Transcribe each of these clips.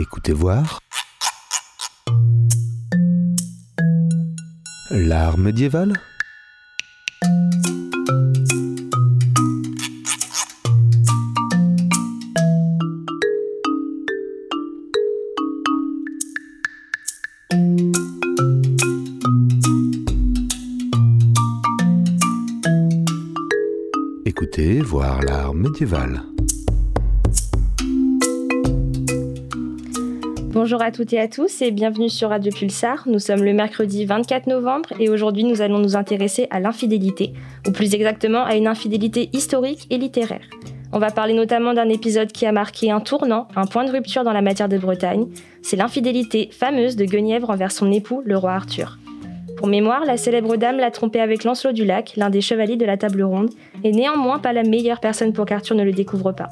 Écoutez voir. L'art médiéval Écoutez voir l'art médiéval. Bonjour à toutes et à tous et bienvenue sur Radio Pulsar. Nous sommes le mercredi 24 novembre et aujourd'hui nous allons nous intéresser à l'infidélité, ou plus exactement à une infidélité historique et littéraire. On va parler notamment d'un épisode qui a marqué un tournant, un point de rupture dans la matière de Bretagne. C'est l'infidélité fameuse de Guenièvre envers son époux, le roi Arthur. Pour mémoire, la célèbre dame l'a trompé avec Lancelot du Lac, l'un des chevaliers de la table ronde, et néanmoins pas la meilleure personne pour qu'Arthur ne le découvre pas.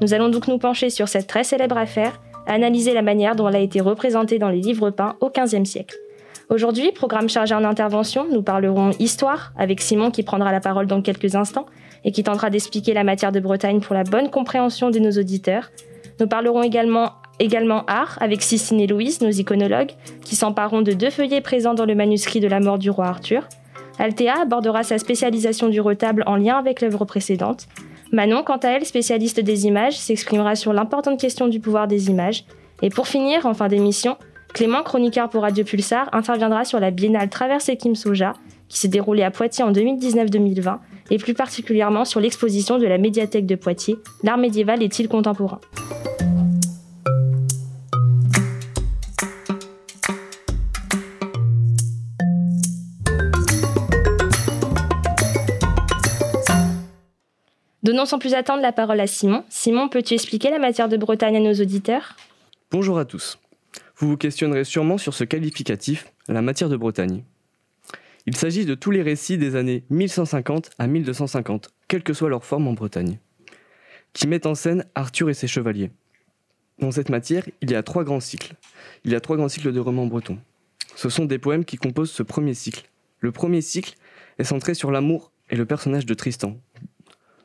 Nous allons donc nous pencher sur cette très célèbre affaire, analyser la manière dont elle a été représentée dans les livres peints au XVe siècle. Aujourd'hui, programme chargé en intervention, nous parlerons histoire avec Simon qui prendra la parole dans quelques instants et qui tentera d'expliquer la matière de Bretagne pour la bonne compréhension de nos auditeurs. Nous parlerons également art avec Cicine et Louise, nos iconologues, qui s'empareront de deux feuillets présents dans le manuscrit de la mort du roi Arthur. Althea abordera sa spécialisation du retable en lien avec l'œuvre précédente. Manon, quant à elle, spécialiste des images, s'exprimera sur l'importante question du pouvoir des images. Et pour finir, en fin d'émission, Clément, chroniqueur pour Radio Pulsar, interviendra sur la biennale Traversée Kim Soja, qui s'est déroulée à Poitiers en 2019-2020, et plus particulièrement sur l'exposition de la médiathèque de Poitiers, L'art médiéval est-il contemporain? Donnons sans plus attendre la parole à Simon. Simon, peux-tu expliquer la matière de Bretagne à nos auditeurs? Bonjour à tous. Vous vous questionnerez sûrement sur ce qualificatif, la matière de Bretagne. Il s'agit de tous les récits des années 1150 à 1250, quelle que soit leur forme en Bretagne, qui mettent en scène Arthur et ses chevaliers. Dans cette matière, il y a trois grands cycles. Il y a trois grands cycles de romans bretons. Ce sont des poèmes qui composent ce premier cycle. Le premier cycle est centré sur l'amour et le personnage de Tristan,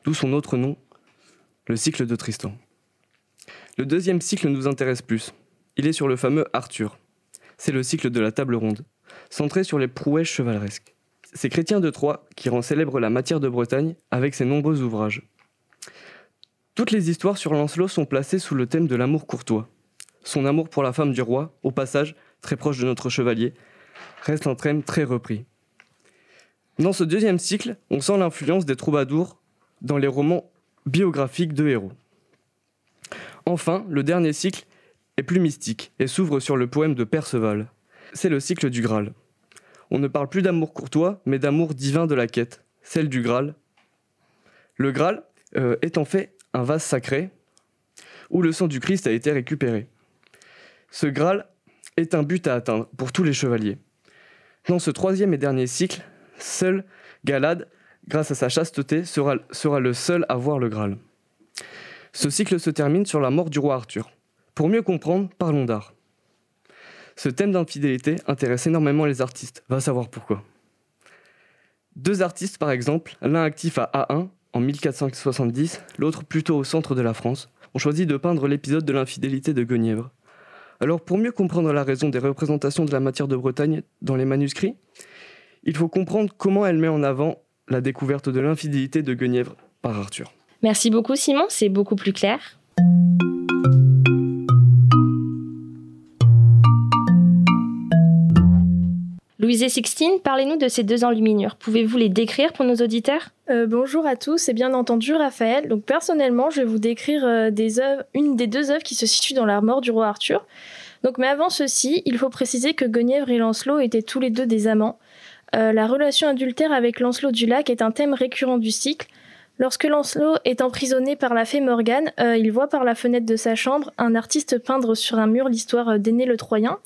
d'où son autre nom, le cycle de Tristan. Le deuxième cycle nous intéresse plus. Il est sur le fameux Arthur. C'est le cycle de la table ronde, centré sur les prouesses chevaleresques. C'est Chrétien de Troyes qui rend célèbre la matière de Bretagne avec ses nombreux ouvrages. Toutes les histoires sur Lancelot sont placées sous le thème de l'amour courtois. Son amour pour la femme du roi, au passage, très proche de notre chevalier, reste un thème très repris. Dans ce deuxième cycle, on sent l'influence des troubadours dans les romans biographiques de héros. Enfin, le dernier cycle est plus mystique et s'ouvre sur le poème de Perceval. C'est le cycle du Graal. On ne parle plus d'amour courtois, mais d'amour divin de la quête, celle du Graal. Le Graal euh, est en fait un vase sacré où le sang du Christ a été récupéré. Ce Graal est un but à atteindre pour tous les chevaliers. Dans ce troisième et dernier cycle, seul Galad grâce à sa chasteté, sera, le seul à voir le Graal. Ce cycle se termine sur la mort du roi Arthur. Pour mieux comprendre, parlons d'art. Ce thème d'infidélité intéresse énormément les artistes, va savoir pourquoi. Deux artistes, par exemple, l'un actif à A1 en 1470, l'autre plutôt au centre de la France, ont choisi de peindre l'épisode de l'infidélité de Guenièvre. Alors pour mieux comprendre la raison des représentations de la matière de Bretagne dans les manuscrits, il faut comprendre comment elle met en avant la découverte de l'infidélité de Guenièvre par Arthur. Merci beaucoup Simon, c'est beaucoup plus clair. Louise et Sixtine, parlez-nous de ces deux enluminures. Pouvez-vous les décrire pour nos auditeurs? Euh, Bonjour à tous et bien entendu Raphaël. Donc personnellement, je vais vous décrire euh, des une des deux œuvres qui se situent dans la mort du roi Arthur. Donc mais avant ceci, il faut préciser que Guenièvre et Lancelot étaient tous les deux des amants. Euh, la relation adultère avec Lancelot du Lac est un thème récurrent du cycle. Lorsque Lancelot est emprisonné par la fée Morgane, euh, il voit par la fenêtre de sa chambre un artiste peindre sur un mur l'histoire d'Aîné le Troyen.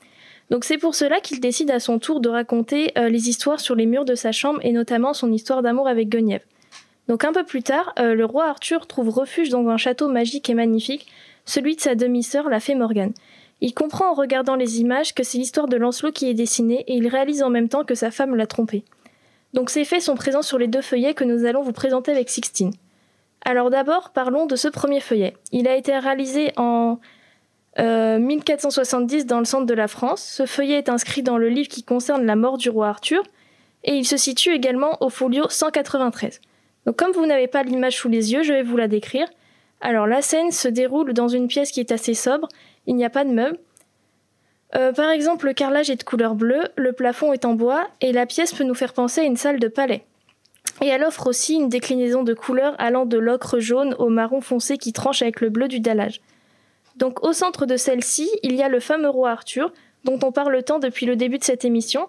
Donc c'est pour cela qu'il décide à son tour de raconter euh, les histoires sur les murs de sa chambre et notamment son histoire d'amour avec Guenièvre. Donc un peu plus tard, le roi Arthur trouve refuge dans un château magique et magnifique, celui de sa demi-sœur, la fée Morgane. Il comprend en regardant les images que c'est l'histoire de Lancelot qui est dessinée et il réalise en même temps que sa femme l'a trompé. Donc ces faits sont présents sur les deux feuillets que nous allons vous présenter avec Sixtine. Alors d'abord, parlons de ce premier feuillet. Il a été réalisé en 1470 dans le centre de la France. Ce feuillet est inscrit dans le livre qui concerne la mort du roi Arthur et il se situe également au folio 193. Donc comme vous n'avez pas l'image sous les yeux, je vais vous la décrire. Alors la scène se déroule dans une pièce qui est assez sobre, il n'y a pas de meubles. Euh, par exemple, le carrelage est de couleur bleue, le plafond est en bois et la pièce peut nous faire penser à une salle de palais. Et elle offre aussi une déclinaison de couleurs allant de l'ocre jaune au marron foncé qui tranche avec le bleu du dallage. Donc au centre de celle-ci, il y a le fameux roi Arthur, dont on parle tant depuis le début de cette émission.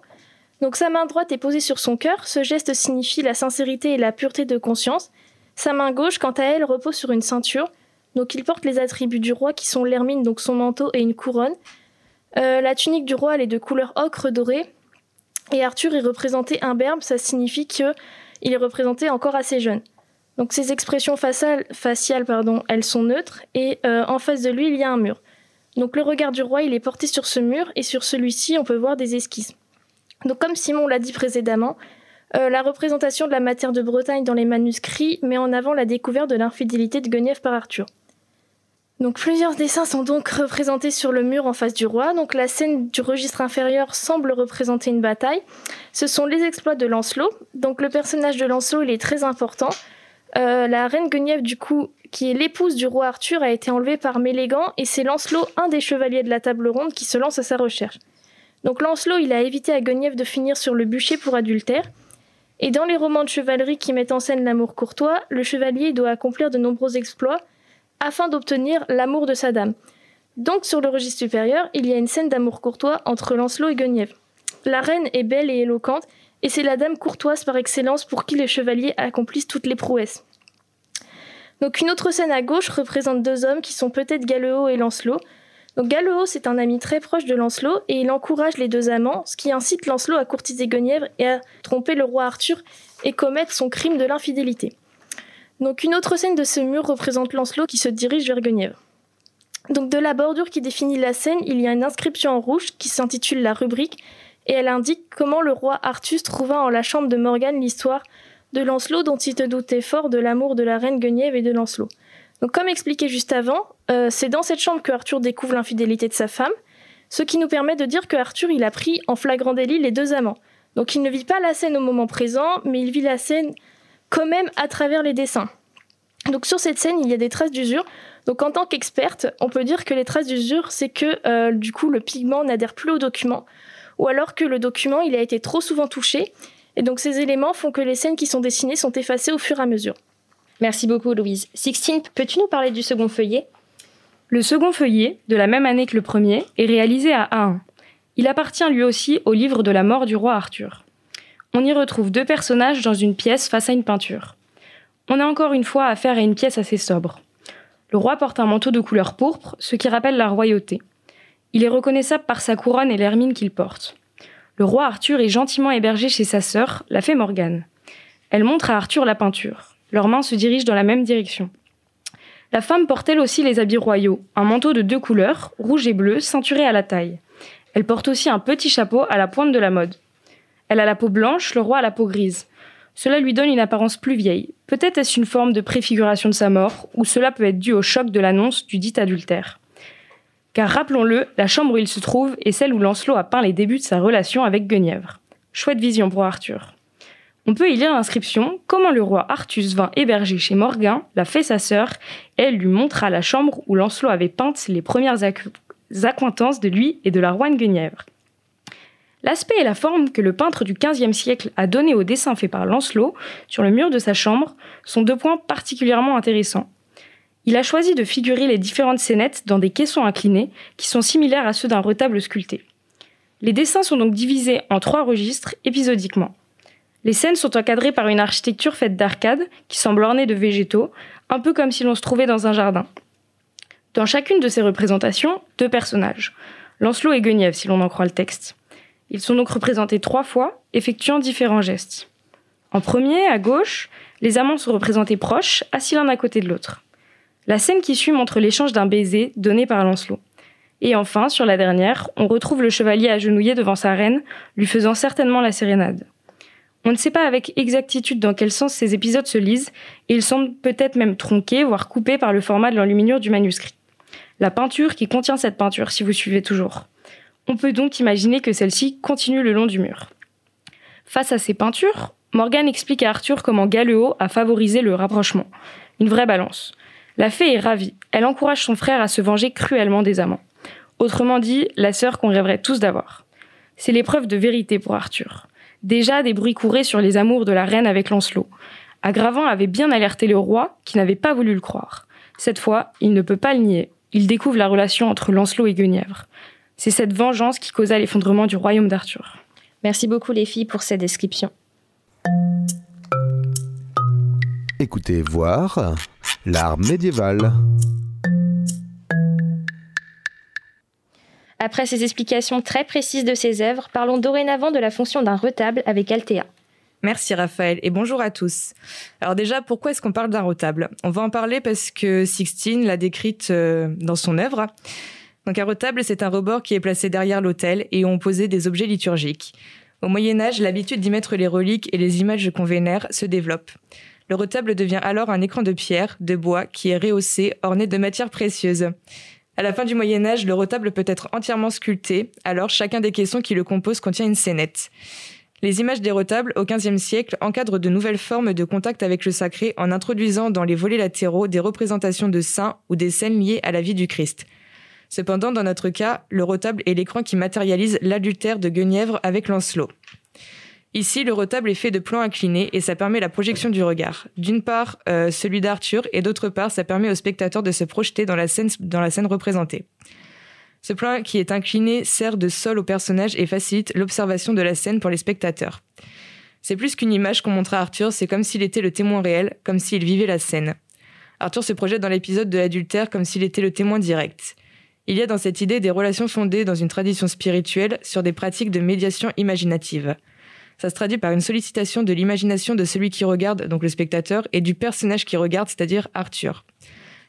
Donc sa main droite est posée sur son cœur, ce geste signifie la sincérité et la pureté de conscience. Sa main gauche, quant à elle, repose sur une ceinture. Donc il porte les attributs du roi qui sont l'hermine, donc son manteau et une couronne. Euh, la tunique du roi, elle est de couleur ocre doré. Et Arthur est représenté imberbe, ça signifie qu'il est représenté encore assez jeune. Donc ses expressions faciales, faciales pardon, elles sont neutres et euh, en face de lui il y a un mur. Donc le regard du roi il est porté sur ce mur et sur celui-ci on peut voir des esquisses. Donc comme Simon l'a dit précédemment, euh, la représentation de la matière de Bretagne dans les manuscrits met en avant la découverte de l'infidélité de Guenièvre par Arthur. Donc plusieurs dessins sont donc représentés sur le mur en face du roi. Donc la scène du registre inférieur semble représenter une bataille. Ce sont les exploits de Lancelot. Donc le personnage de Lancelot il est très important. Euh, la reine Guenièvre, du coup, qui est l'épouse du roi Arthur, a été enlevée par Mélégan et c'est Lancelot, un des chevaliers de la table ronde, qui se lance à sa recherche. Donc Lancelot, il a évité à Guenièvre de finir sur le bûcher pour adultère. Et dans les romans de chevalerie qui mettent en scène l'amour courtois, le chevalier doit accomplir de nombreux exploits afin d'obtenir l'amour de sa dame. Donc sur le registre supérieur, il y a une scène d'amour courtois entre Lancelot et Guenièvre. La reine est belle et éloquente, et c'est la dame courtoise par excellence pour qui les chevaliers accomplissent toutes les prouesses. Donc une autre scène à gauche représente deux hommes qui sont peut-être Galeot et Lancelot. Donc Galeot, c'est un ami très proche de Lancelot et il encourage les deux amants, ce qui incite Lancelot à courtiser Guenièvre et à tromper le roi Arthur et commettre son crime de l'infidélité. Donc une autre scène de ce mur représente Lancelot qui se dirige vers Guenièvre. Donc de la bordure qui définit la scène, il y a une inscription en rouge qui s'intitule la rubrique et elle indique comment le roi Artus trouva en la chambre de Morgane l'histoire de Lancelot dont il te doutait fort de l'amour de la reine Guenièvre et de Lancelot. Donc comme expliqué juste avant, euh, c'est dans cette chambre que Arthur découvre l'infidélité de sa femme, ce qui nous permet de dire que Arthur il a pris en flagrant délit les deux amants. Donc il ne vit pas la scène au moment présent, mais il vit la scène quand même à travers les dessins. Donc sur cette scène, il y a des traces d'usure. Donc en tant qu'experte, on peut dire que les traces d'usure, c'est que euh, du coup le pigment n'adhère plus au document ou alors que le document il a été trop souvent touché. Et donc ces éléments font que les scènes qui sont dessinées sont effacées au fur et à mesure. Merci beaucoup Louise. Sixtine, peux-tu nous parler du second feuillet? Le second feuillet, de la même année que le premier, est réalisé à A1. Il appartient lui aussi au livre de la mort du roi Arthur. On y retrouve deux personnages dans une pièce face à une peinture. On a encore une fois affaire à une pièce assez sobre. Le roi porte un manteau de couleur pourpre, ce qui rappelle la royauté. Il est reconnaissable par sa couronne et l'hermine qu'il porte. Le roi Arthur est gentiment hébergé chez sa sœur, la fée Morgane. Elle montre à Arthur la peinture. Leurs mains se dirigent dans la même direction. La femme porte elle aussi les habits royaux, un manteau de deux couleurs, rouge et bleu, ceinturé à la taille. Elle porte aussi un petit chapeau à la pointe de la mode. Elle a la peau blanche, le roi a la peau grise. Cela lui donne une apparence plus vieille. Peut-être est-ce une forme de préfiguration de sa mort, ou cela peut être dû au choc de l'annonce du dit adultère. Car rappelons-le, la chambre où il se trouve est celle où Lancelot a peint les débuts de sa relation avec Guenièvre. Chouette vision pour Arthur. On peut y lire l'inscription Comment le roi Artus vint héberger chez Morgan, l'a fait sa sœur, et elle lui montra la chambre où Lancelot avait peint les premières acquaintances de lui et de la roine Guenièvre. L'aspect et la forme que le peintre du XVe siècle a donné au dessin fait par Lancelot sur le mur de sa chambre sont deux points particulièrement intéressants. Il a choisi de figurer les différentes scénettes dans des caissons inclinés qui sont similaires à ceux d'un retable sculpté. Les dessins sont donc divisés en trois registres épisodiquement. Les scènes sont encadrées par une architecture faite d'arcades qui semble ornée de végétaux, un peu comme si l'on se trouvait dans un jardin. Dans chacune de ces représentations, deux personnages, Lancelot et Guenièvre si l'on en croit le texte. Ils sont donc représentés trois fois, effectuant différents gestes. En premier, à gauche, les amants sont représentés proches, assis l'un à côté de l'autre. La scène qui suit montre l'échange d'un baiser donné par Lancelot. Et enfin, sur la dernière, on retrouve le chevalier agenouillé devant sa reine, lui faisant certainement la sérénade. On ne sait pas avec exactitude dans quel sens ces épisodes se lisent, et ils semblent peut-être même tronqués, voire coupés par le format de l'enluminure du manuscrit. La peinture qui contient cette peinture, si vous suivez toujours. On peut donc imaginer que celle-ci continue le long du mur. Face à ces peintures, Morgane explique à Arthur comment Galéo a favorisé le rapprochement. Une vraie balance. La fée est ravie. Elle encourage son frère à se venger cruellement des amants. Autrement dit, la sœur qu'on rêverait tous d'avoir. C'est l'épreuve de vérité pour Arthur. Déjà, des bruits couraient sur les amours de la reine avec Lancelot. Aggravant avait bien alerté le roi, qui n'avait pas voulu le croire. Cette fois, il ne peut pas le nier. Il découvre la relation entre Lancelot et Guenièvre. C'est cette vengeance qui causa l'effondrement du royaume d'Arthur. Merci beaucoup les filles pour cette description. Écoutez voir l'art médiéval. Après ces explications très précises de ces œuvres, parlons dorénavant de la fonction d'un retable avec Althea. Merci Raphaël et bonjour à tous. Alors déjà, pourquoi est-ce qu'on parle d'un retable? On va en parler parce que Sixtine l'a décrite euh, dans son œuvre. Donc un retable, c'est un rebord qui est placé derrière l'autel et où on posait des objets liturgiques. Au Moyen Âge, l'habitude d'y mettre les reliques et les images qu'on vénère se développe. Le retable devient alors un écran de pierre, de bois, qui est rehaussé, orné de matières précieuses. À la fin du Moyen Âge, le retable peut être entièrement sculpté, alors chacun des caissons qui le composent contient une scénette. Les images des retables au XVe siècle encadrent de nouvelles formes de contact avec le sacré en introduisant dans les volets latéraux des représentations de saints ou des scènes liées à la vie du Christ. Cependant, dans notre cas, le retable est l'écran qui matérialise l'adultère de Guenièvre avec Lancelot. Ici, le retable est fait de plans inclinés et ça permet la projection du regard. D'une part, euh, celui d'Arthur et d'autre part, ça permet au spectateur de se projeter dans la scène, dans la scène représentée. Ce plan qui est incliné sert de sol au personnage et facilite l'observation de la scène pour les spectateurs. C'est plus qu'une image qu'on montre à Arthur, c'est comme s'il était le témoin réel, comme s'il vivait la scène. Arthur se projette dans l'épisode de l'adultère comme s'il était le témoin direct. Il y a dans cette idée des relations fondées dans une tradition spirituelle sur des pratiques de médiation imaginative. Ça se traduit par une sollicitation de l'imagination de celui qui regarde, donc le spectateur, et du personnage qui regarde, c'est-à-dire Arthur.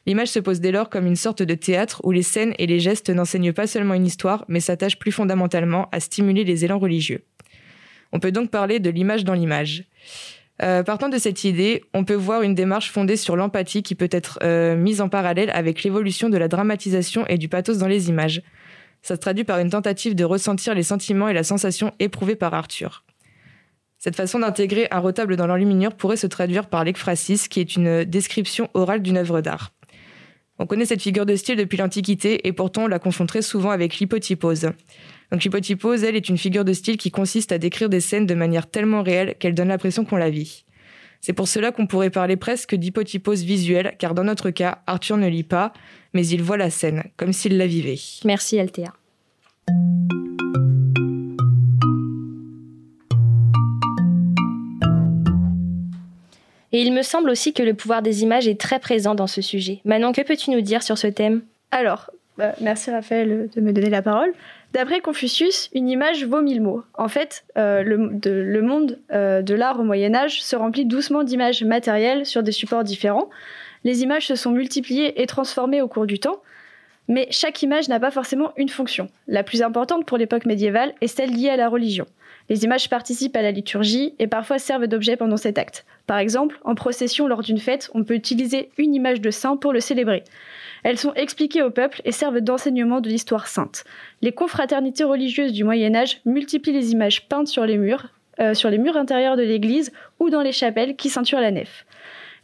L'image se pose dès lors comme une sorte de théâtre où les scènes et les gestes n'enseignent pas seulement une histoire, mais s'attachent plus fondamentalement à stimuler les élans religieux. On peut donc parler de l'image dans l'image. Euh, partant de cette idée, on peut voir une démarche fondée sur l'empathie qui peut être euh, mise en parallèle avec l'évolution de la dramatisation et du pathos dans les images. Ça se traduit par une tentative de ressentir les sentiments et la sensation éprouvée par Arthur. Cette façon d'intégrer un retable dans l'enluminure pourrait se traduire par l'ekphrasis, qui est une description orale d'une œuvre d'art. On connaît cette figure de style depuis l'Antiquité et pourtant on la confond très souvent avec l'hypotypose. Donc l'hypotypose, elle, est une figure de style qui consiste à décrire des scènes de manière tellement réelle qu'elle donne l'impression qu'on la vit. C'est pour cela qu'on pourrait parler presque d'hypotypose visuelle, car dans notre cas, Arthur ne lit pas, mais il voit la scène, comme s'il la vivait. Merci Althea. Et il me semble aussi que le pouvoir des images est très présent dans ce sujet. Manon, que peux-tu nous dire sur ce thème? Alors, bah, merci Raphaël de me donner la parole. D'après Confucius, une image vaut mille mots. En fait, euh, le, monde euh, de l'art au Moyen Âge se remplit doucement d'images matérielles sur des supports différents. Les images se sont multipliées et transformées au cours du temps, mais chaque image n'a pas forcément une fonction. La plus importante pour l'époque médiévale est celle liée à la religion. Les images participent à la liturgie et parfois servent d'objet pendant cet acte. Par exemple, en procession lors d'une fête, on peut utiliser une image de saint pour le célébrer. Elles sont expliquées au peuple et servent d'enseignement de l'histoire sainte. Les confraternités religieuses du Moyen Âge multiplient les images peintes sur les murs, euh, sur les murs intérieurs de l'église ou dans les chapelles qui ceinturent la nef.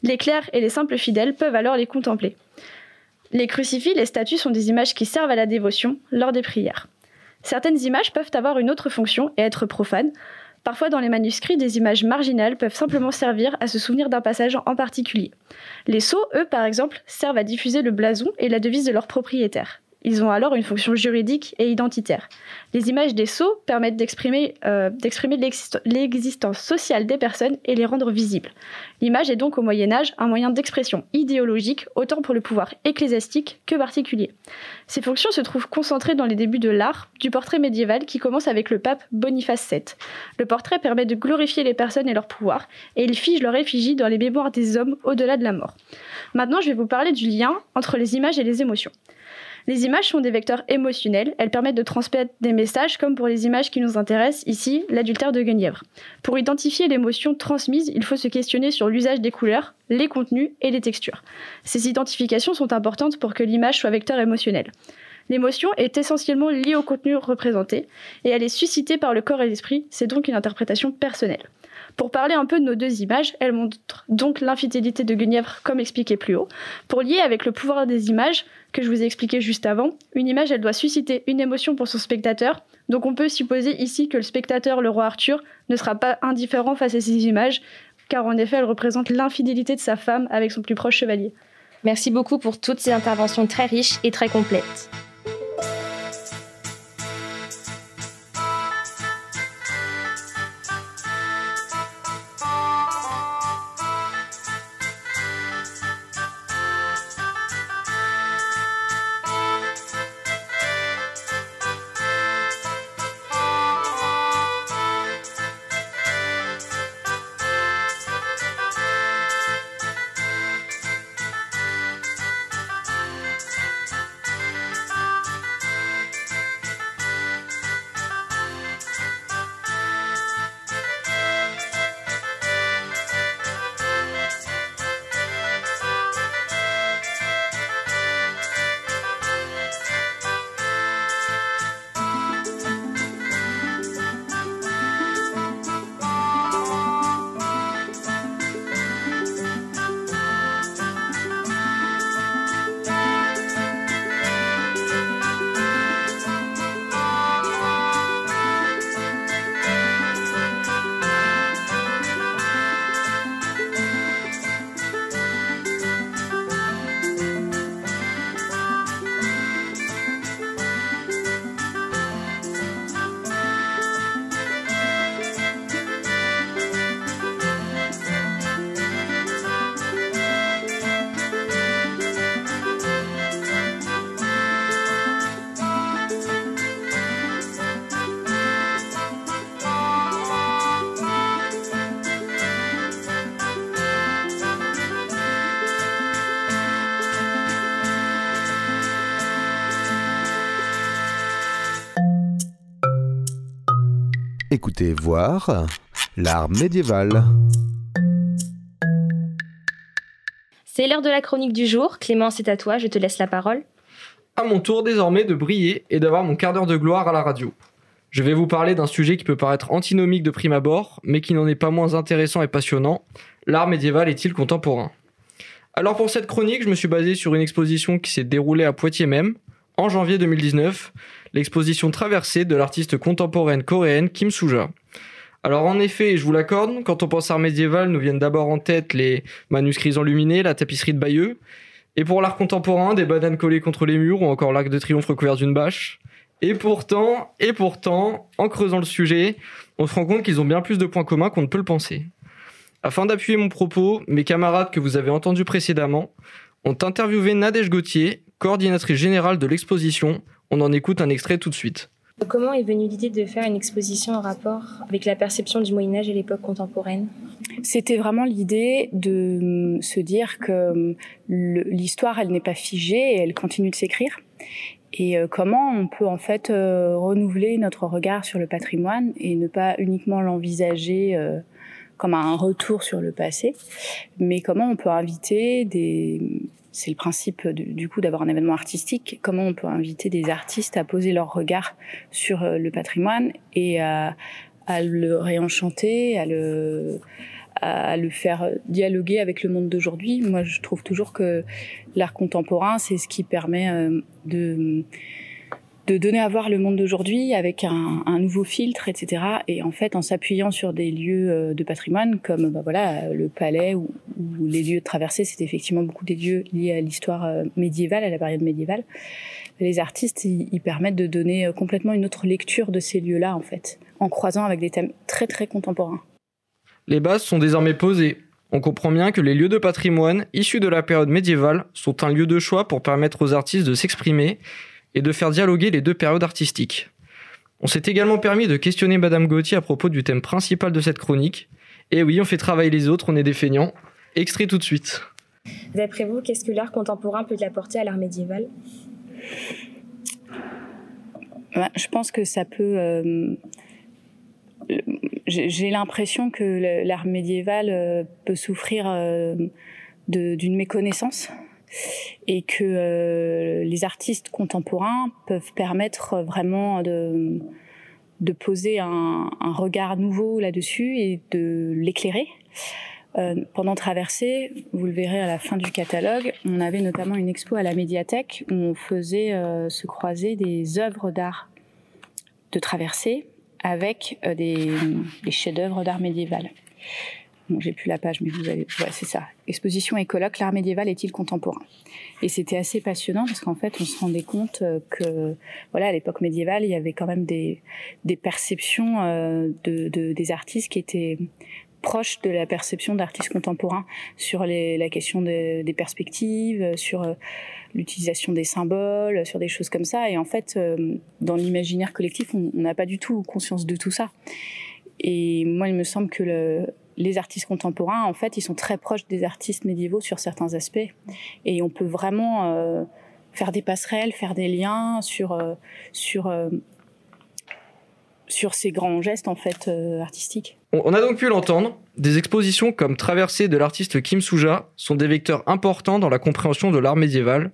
Les clercs et les simples fidèles peuvent alors les contempler. Les crucifix, les statues sont des images qui servent à la dévotion lors des prières. Certaines images peuvent avoir une autre fonction et être profanes. Parfois, dans les manuscrits, des images marginales peuvent simplement servir à se souvenir d'un passage en particulier. Les sceaux, eux, par exemple, servent à diffuser le blason et la devise de leur propriétaire. Ils ont alors une fonction juridique et identitaire. Les images des sceaux permettent d'exprimer euh, l'existence sociale des personnes et les rendre visibles. L'image est donc au Moyen Âge un moyen d'expression idéologique autant pour le pouvoir ecclésiastique que particulier. Ces fonctions se trouvent concentrées dans les débuts de l'art du portrait médiéval qui commence avec le pape Boniface VII. Le portrait permet de glorifier les personnes et leur pouvoir et il fige leur effigie dans les mémoires des hommes au-delà de la mort. Maintenant, je vais vous parler du lien entre les images et les émotions. Les images sont des vecteurs émotionnels, elles permettent de transmettre des messages comme pour les images qui nous intéressent ici, l'adultère de Guenièvre. Pour identifier l'émotion transmise, il faut se questionner sur l'usage des couleurs, les contenus et les textures. Ces identifications sont importantes pour que l'image soit vecteur émotionnel. L'émotion est essentiellement liée au contenu représenté et elle est suscitée par le corps et l'esprit, c'est donc une interprétation personnelle. Pour parler un peu de nos deux images, elles montrent donc l'infidélité de Guenièvre comme expliqué plus haut. Pour lier avec le pouvoir des images, que je vous ai expliqué juste avant, une image elle doit susciter une émotion pour son spectateur, donc on peut supposer ici que le spectateur, le roi Arthur, ne sera pas indifférent face à ces images, car en effet elles représentent l'infidélité de sa femme avec son plus proche chevalier. Merci beaucoup pour toutes ces interventions très riches et très complètes. Écoutez voir l'art médiéval. C'est l'heure de la chronique du jour. Clément, c'est à toi, je te laisse la parole. À mon tour désormais de briller et d'avoir mon quart d'heure de gloire à la radio. Je vais vous parler d'un sujet qui peut paraître antinomique de prime abord, mais qui n'en est pas moins intéressant et passionnant. L'art médiéval est-il contemporain? Alors pour cette chronique, je me suis basé sur une exposition qui s'est déroulée à Poitiers même, en janvier 2019, l'exposition traversée de l'artiste contemporaine coréenne Kim Suja. Alors en effet, je vous l'accorde, quand on pense art médiéval, nous viennent d'abord en tête les manuscrits enluminés, la tapisserie de Bayeux, et pour l'art contemporain, des bananes collées contre les murs ou encore l'arc de triomphe recouvert d'une bâche. Et pourtant, et pourtant, en creusant le sujet, on se rend compte qu'ils ont bien plus de points communs qu'on ne peut le penser. Afin d'appuyer mon propos, mes camarades que vous avez entendus précédemment ont interviewé Nadège Gauthier, coordinatrice générale de l'exposition, on en écoute un extrait tout de suite. Comment est venue l'idée de faire une exposition en rapport avec la perception du Moyen Âge et l'époque contemporaine? C'était vraiment l'idée de hum, se dire que hum, l'histoire, elle n'est pas figée et elle continue de s'écrire. Et euh, comment on peut en fait euh, renouveler notre regard sur le patrimoine et ne pas uniquement l'envisager euh, comme un retour sur le passé, mais comment on peut inviter des c'est le principe du coup d'avoir un événement artistique. Comment on peut inviter des artistes à poser leur regard sur euh, le patrimoine et à, le réenchanter, à le, à le faire dialoguer avec le monde d'aujourd'hui? Moi, je trouve toujours que l'art contemporain, c'est ce qui permet euh, de de donner à voir le monde d'aujourd'hui avec un, nouveau filtre, etc. Et en fait, en s'appuyant sur des lieux euh, de patrimoine comme bah voilà le palais ou, les lieux de traversée, c'est effectivement beaucoup des lieux liés à l'histoire euh, médiévale, à la période médiévale. Les artistes, ils, permettent de donner euh, complètement une autre lecture de ces lieux-là, en fait, en croisant avec des thèmes très très contemporains. Les bases sont désormais posées. On comprend bien que les lieux de patrimoine issus de la période médiévale sont un lieu de choix pour permettre aux artistes de s'exprimer et de faire dialoguer les deux périodes artistiques. On s'est également permis de questionner Madame Gauthier à propos du thème principal de cette chronique. Et oui, on fait travailler les autres, on est des feignants. Extrait tout de suite. D'après vous, qu'est-ce que l'art contemporain peut apporter à l'art médiéval? Je pense que ça peut j'ai l'impression que l'art médiéval euh, peut souffrir euh, d'une méconnaissance et que euh, les artistes contemporains peuvent permettre vraiment de, poser un, regard nouveau là-dessus et de l'éclairer. Euh, pendant Traversée, vous le verrez à la fin du catalogue, on avait notamment une expo à la médiathèque où on faisait euh, se croiser des œuvres d'art de Traversée avec des, chefs-d'œuvre d'art médiéval. Bon, j'ai plus la page, mais vous avez. Ouais, c'est ça. Exposition et colloque, l'art médiéval est-il contemporain? Et c'était assez passionnant parce qu'en fait, on se rendait compte euh, que, voilà, à l'époque médiévale, il y avait quand même des, des perceptions euh, de, de, des artistes qui étaient proche de la perception d'artistes contemporains sur les, la question des perspectives, sur euh, l'utilisation des symboles, sur des choses comme ça. Et en fait, euh, dans l'imaginaire collectif, on n'a pas du tout conscience de tout ça. Et moi, il me semble que le, les artistes contemporains, en fait, ils sont très proches des artistes médiévaux sur certains aspects. Et on peut vraiment euh, faire des passerelles, faire des liens sur, sur sur ces grands gestes en fait euh, artistiques. On a donc pu l'entendre, des expositions comme Traversée de l'artiste Kim Suja sont des vecteurs importants dans la compréhension de l'art médiéval.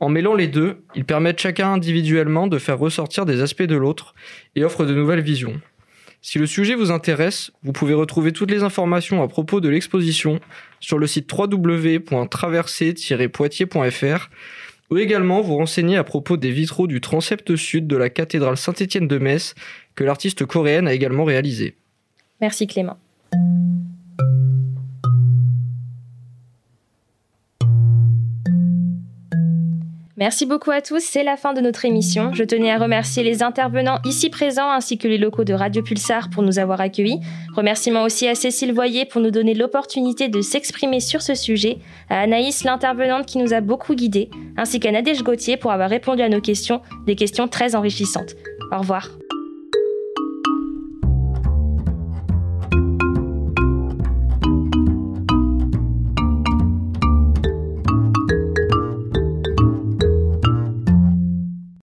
En mêlant les deux, ils permettent chacun individuellement de faire ressortir des aspects de l'autre et offrent de nouvelles visions. Si le sujet vous intéresse, vous pouvez retrouver toutes les informations à propos de l'exposition sur le site www.traversée-poitiers.fr ou également vous renseigner à propos des vitraux du transept sud de la cathédrale Saint-Étienne de Metz que l'artiste coréenne a également réalisé. Merci Clément. Merci beaucoup à tous, c'est la fin de notre émission. Je tenais à remercier les intervenants ici présents ainsi que les locaux de Radio Pulsar pour nous avoir accueillis. Remerciements aussi à Cécile Voyer pour nous donner l'opportunité de s'exprimer sur ce sujet, à Anaïs l'intervenante qui nous a beaucoup guidés, ainsi qu'à Nadège Gauthier pour avoir répondu à nos questions, des questions très enrichissantes. Au revoir.